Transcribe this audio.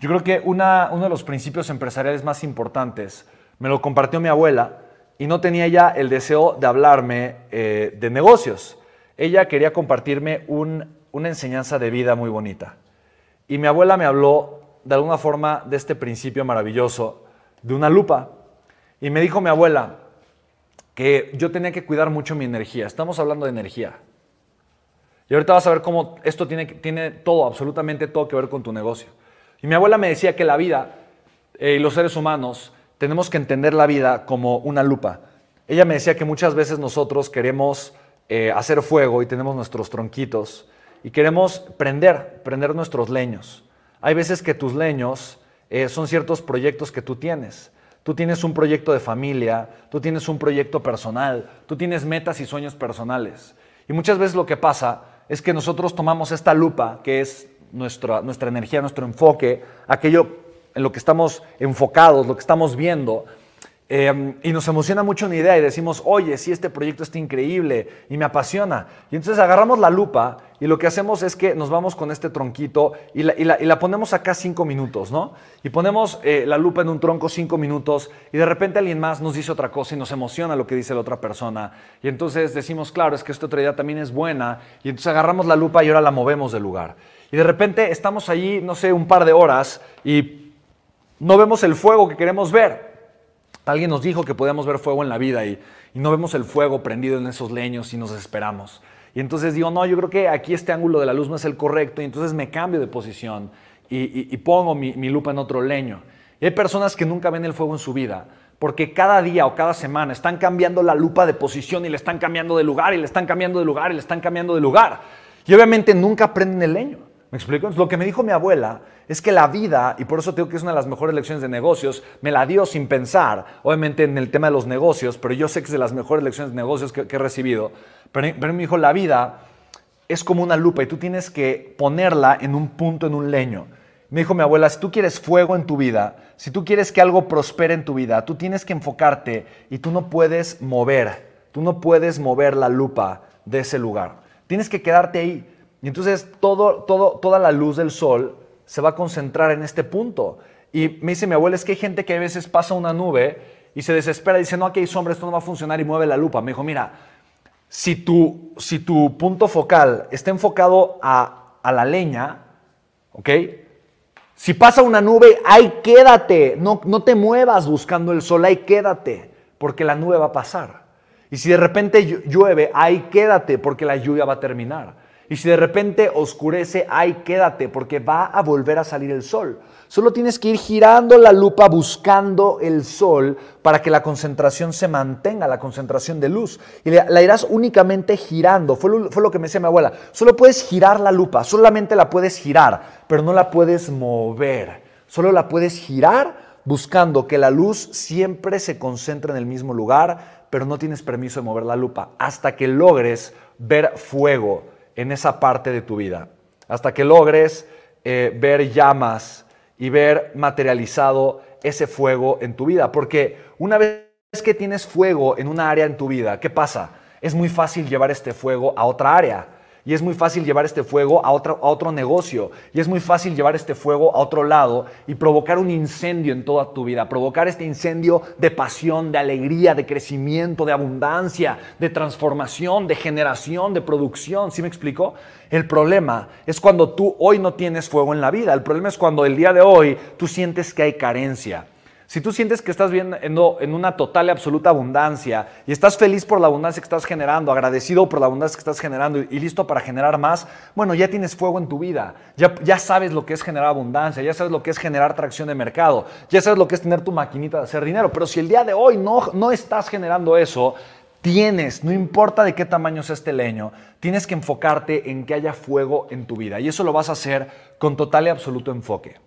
Yo creo que uno de los principios empresariales más importantes me lo compartió mi abuela y no tenía ella el deseo de hablarme eh, de negocios. Ella quería compartirme una enseñanza de vida muy bonita. Y mi abuela me habló de alguna forma de este principio maravilloso, de una lupa. Y me dijo mi abuela que yo tenía que cuidar mucho mi energía. Estamos hablando de energía. Y ahorita vas a ver cómo esto tiene, tiene todo, absolutamente todo que ver con tu negocio. Y mi abuela me decía que la vida eh, y los seres humanos tenemos que entender la vida como una lupa. Ella me decía que muchas veces nosotros queremos eh, hacer fuego y tenemos nuestros tronquitos y queremos prender, prender nuestros leños. Hay veces que tus leños eh, son ciertos proyectos que tú tienes. Tú tienes un proyecto de familia, tú tienes un proyecto personal, tú tienes metas y sueños personales. Y muchas veces lo que pasa es que nosotros tomamos esta lupa, que es nuestra, nuestra energía, nuestro enfoque, aquello en lo que estamos enfocados, lo que estamos viendo, Em, y nos emociona mucho una idea y decimos, oye, sí, este proyecto está increíble y me apasiona. Y entonces agarramos la lupa y lo que hacemos es que nos vamos con este tronquito y la, ponemos acá cinco minutos, ¿no? Y ponemos eh, la lupa en un tronco cinco minutos y de repente alguien más nos dice otra cosa y nos emociona lo que dice la otra persona. Y entonces decimos, claro, es que esta otra idea también es buena. Y entonces agarramos la lupa y ahora la movemos del lugar. Y de repente estamos allí, no sé, un par de horas y no vemos el fuego que queremos ver. Alguien nos dijo que podíamos ver fuego en la vida y, no vemos el fuego prendido en esos leños y nos desesperamos. Y entonces digo, no, yo creo que aquí este ángulo de la luz no es el correcto y entonces me cambio de posición y, pongo mi, mi, lupa en otro leño. Y hay personas que nunca ven el fuego en su vida porque cada día o cada semana están cambiando la lupa de posición y le están cambiando de lugar y le están cambiando de lugar y le están cambiando de lugar. Y obviamente nunca prenden el leño. ¿Me explico? lo que me dijo mi abuela es que la vida, y por eso tengo que es una de las mejores lecciones de negocios, me la dio sin pensar, obviamente en el tema de los negocios, pero yo sé que es de las mejores lecciones de negocios que, he recibido. Pero, pero me dijo, la vida es como una lupa y tú tienes que ponerla en un punto, en un leño. Me dijo mi abuela, si tú quieres fuego en tu vida, si tú quieres que algo prospere en tu vida, tú tienes que enfocarte y tú no puedes mover, tú no puedes mover la lupa de ese lugar. Tienes que quedarte ahí. Y entonces todo, todo, toda la luz del sol se va a concentrar en este punto. Y me dice mi abuela, es que hay gente que a veces pasa una nube y se desespera y dice, no, aquí hay sombra, esto no va a funcionar y mueve la lupa. Me dijo, mira, si tu, si tu punto focal está enfocado a, a la leña, ¿ok? Si pasa una nube, ahí quédate, no, no te muevas buscando el sol, ahí quédate, porque la nube va a pasar. Y si de repente llueve, ahí quédate, porque la lluvia va a terminar. Y si de repente oscurece, ay, quédate, porque va a volver a salir el sol. Solo tienes que ir girando la lupa buscando el sol para que la concentración se mantenga, la concentración de luz. Y la, irás únicamente girando. Fue lo, fue lo que me decía mi abuela. Solo puedes girar la lupa, solamente la puedes girar, pero no la puedes mover. Solo la puedes girar buscando que la luz siempre se concentre en el mismo lugar, pero no tienes permiso de mover la lupa hasta que logres ver fuego en esa parte de tu vida, hasta que logres eh, ver llamas y ver materializado ese fuego en tu vida. Porque una vez que tienes fuego en una área en tu vida, ¿qué pasa? Es muy fácil llevar este fuego a otra área. Y es muy fácil llevar este fuego a otro, a otro negocio. Y es muy fácil llevar este fuego a otro lado y provocar un incendio en toda tu vida. Provocar este incendio de pasión, de alegría, de crecimiento, de abundancia, de transformación, de generación, de producción. ¿Sí me explico? El problema es cuando tú hoy no tienes fuego en la vida. El problema es cuando el día de hoy tú sientes que hay carencia. Si tú sientes que estás viendo en una total y absoluta abundancia y estás feliz por la abundancia que estás generando, agradecido por la abundancia que estás generando y listo para generar más, bueno, ya tienes fuego en tu vida, ya, sabes lo que es generar abundancia, ya sabes lo que es generar tracción de mercado, ya sabes lo que es tener tu maquinita de hacer dinero, pero si el día de hoy no, no estás generando eso, tienes, no importa de qué tamaño sea este leño, tienes que enfocarte en que haya fuego en tu vida y eso lo vas a hacer con total y absoluto enfoque.